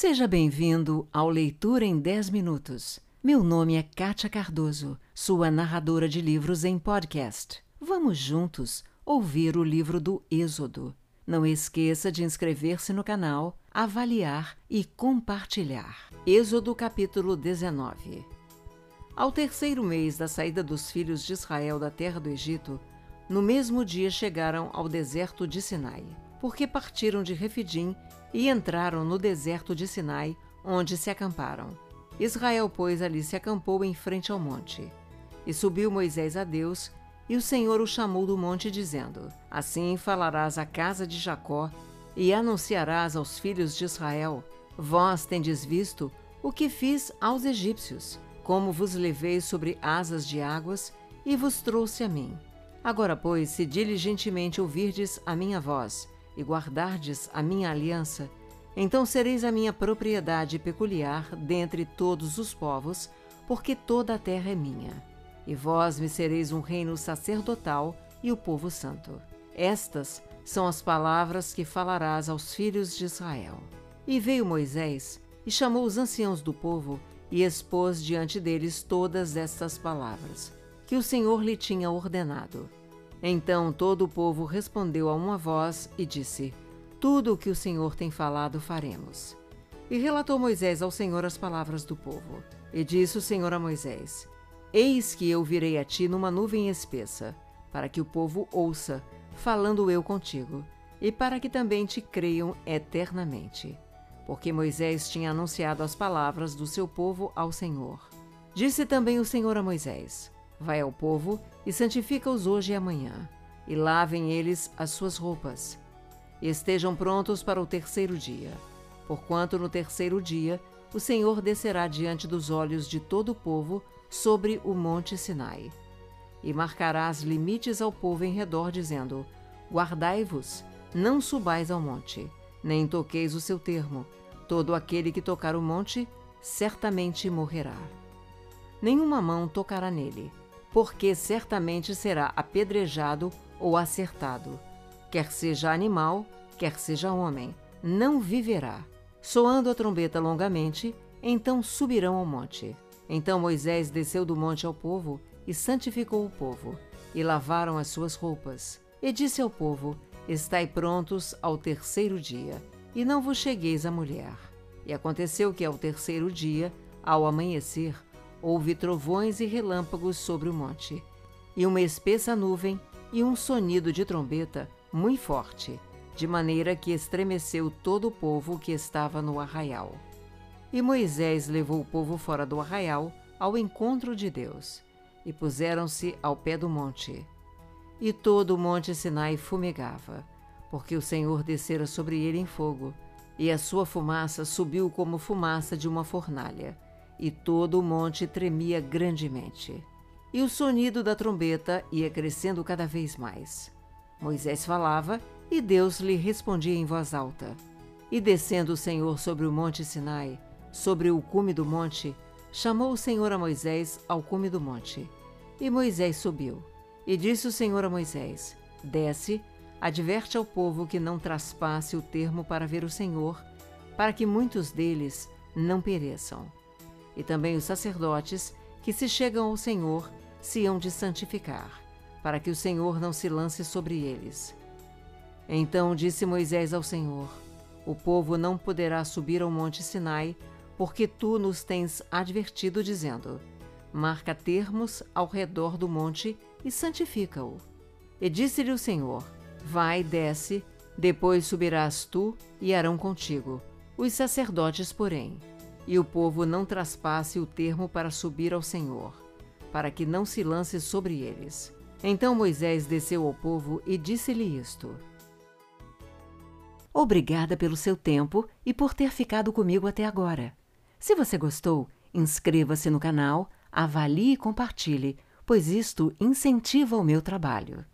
Seja bem-vindo ao Leitura em 10 Minutos. Meu nome é Kátia Cardoso, sua narradora de livros em podcast. Vamos juntos ouvir o livro do Êxodo. Não esqueça de inscrever-se no canal, avaliar e compartilhar. Êxodo capítulo 19 Ao terceiro mês da saída dos filhos de Israel da terra do Egito, no mesmo dia chegaram ao deserto de Sinai, porque partiram de Refidim e entraram no deserto de Sinai, onde se acamparam. Israel, pois, ali se acampou em frente ao monte. E subiu Moisés a Deus, e o Senhor o chamou do monte, dizendo: Assim falarás à casa de Jacó, e anunciarás aos filhos de Israel: Vós tendes visto o que fiz aos egípcios, como vos levei sobre asas de águas e vos trouxe a mim. Agora, pois, se diligentemente ouvirdes a minha voz, e guardardes a minha aliança, então sereis a minha propriedade peculiar dentre todos os povos, porque toda a terra é minha. E vós me sereis um reino sacerdotal e o povo santo. Estas são as palavras que falarás aos filhos de Israel. E veio Moisés e chamou os anciãos do povo e expôs diante deles todas estas palavras, que o Senhor lhe tinha ordenado. Então todo o povo respondeu a uma voz e disse: Tudo o que o Senhor tem falado faremos. E relatou Moisés ao Senhor as palavras do povo. E disse o Senhor a Moisés: Eis que eu virei a ti numa nuvem espessa, para que o povo ouça, falando eu contigo, e para que também te creiam eternamente. Porque Moisés tinha anunciado as palavras do seu povo ao Senhor. Disse também o Senhor a Moisés: Vai ao povo e santifica-os hoje e amanhã, e lavem eles as suas roupas, e estejam prontos para o terceiro dia. Porquanto no terceiro dia o Senhor descerá diante dos olhos de todo o povo sobre o monte Sinai. E marcarás limites ao povo em redor, dizendo: Guardai-vos, não subais ao monte, nem toqueis o seu termo. Todo aquele que tocar o monte certamente morrerá. Nenhuma mão tocará nele porque certamente será apedrejado ou acertado. Quer seja animal, quer seja homem, não viverá. Soando a trombeta longamente, então subirão ao monte. Então Moisés desceu do monte ao povo e santificou o povo, e lavaram as suas roupas. E disse ao povo: Estai prontos ao terceiro dia, e não vos chegueis à mulher. E aconteceu que ao terceiro dia, ao amanhecer, houve trovões e relâmpagos sobre o monte, e uma espessa nuvem e um sonido de trombeta muito forte, de maneira que estremeceu todo o povo que estava no arraial. E Moisés levou o povo fora do arraial ao encontro de Deus, e puseram-se ao pé do monte. E todo o monte Sinai fumegava, porque o Senhor descera sobre ele em fogo, e a sua fumaça subiu como fumaça de uma fornalha e todo o monte tremia grandemente. E o sonido da trombeta ia crescendo cada vez mais. Moisés falava e Deus lhe respondia em voz alta. E descendo o Senhor sobre o monte Sinai, sobre o cume do monte, chamou o Senhor a Moisés ao cume do monte. E Moisés subiu. E disse o Senhor a Moisés: Desce, adverte ao povo que não traspasse o termo para ver o Senhor, para que muitos deles não pereçam e também os sacerdotes que se chegam ao Senhor se hão de santificar, para que o Senhor não se lance sobre eles. Então disse Moisés ao Senhor: O povo não poderá subir ao monte Sinai, porque tu nos tens advertido, dizendo: Marca termos ao redor do monte e santifica-o. E disse-lhe o Senhor: Vai, desce, depois subirás tu e Arão contigo. Os sacerdotes, porém, e o povo não traspasse o termo para subir ao Senhor, para que não se lance sobre eles. Então Moisés desceu ao povo e disse-lhe isto: Obrigada pelo seu tempo e por ter ficado comigo até agora. Se você gostou, inscreva-se no canal, avalie e compartilhe, pois isto incentiva o meu trabalho.